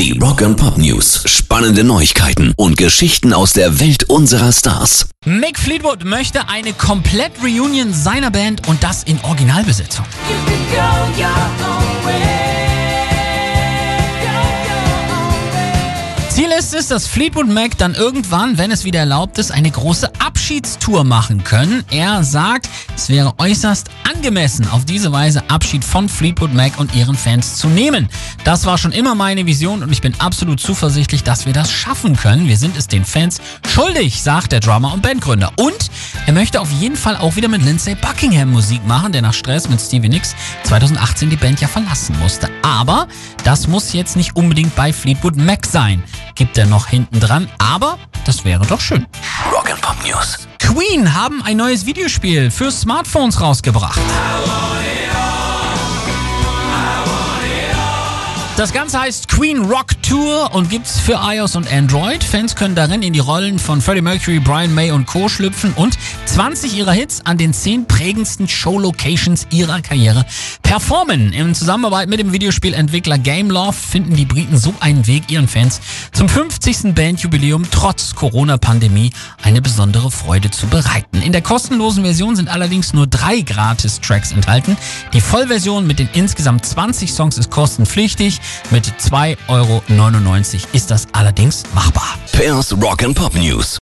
Die Rock and Pop News. Spannende Neuigkeiten und Geschichten aus der Welt unserer Stars. Mick Fleetwood möchte eine komplett Reunion seiner Band und das in Originalbesetzung. Ziel ist es, dass Fleetwood Mac dann irgendwann, wenn es wieder erlaubt ist, eine große Abschiedstour machen können. Er sagt, es wäre äußerst angemessen, auf diese Weise Abschied von Fleetwood Mac und ihren Fans zu nehmen. Das war schon immer meine Vision und ich bin absolut zuversichtlich, dass wir das schaffen können. Wir sind es den Fans schuldig, sagt der Drummer und Bandgründer. Und er möchte auf jeden Fall auch wieder mit Lindsay Buckingham Musik machen, der nach Stress mit Stevie Nicks 2018 die Band ja verlassen musste. Aber das muss jetzt nicht unbedingt bei Fleetwood Mac sein gibt er noch hinten dran, aber das wäre doch schön. Queen haben ein neues Videospiel für Smartphones rausgebracht. Das Ganze heißt Queen Rock Tour und gibt's für iOS und Android. Fans können darin in die Rollen von Freddie Mercury, Brian May und Co. schlüpfen und 20 ihrer Hits an den 10 prägendsten Show-Locations ihrer Karriere performen. In Zusammenarbeit mit dem Videospielentwickler Gameloft finden die Briten so einen Weg, ihren Fans zum 50. Bandjubiläum trotz Corona-Pandemie eine besondere Freude zu bereiten. In der kostenlosen Version sind allerdings nur drei Gratis-Tracks enthalten. Die Vollversion mit den insgesamt 20 Songs ist kostenpflichtig. Mit 2,99 Euro ist das allerdings machbar. Pairs Rock and Pop News.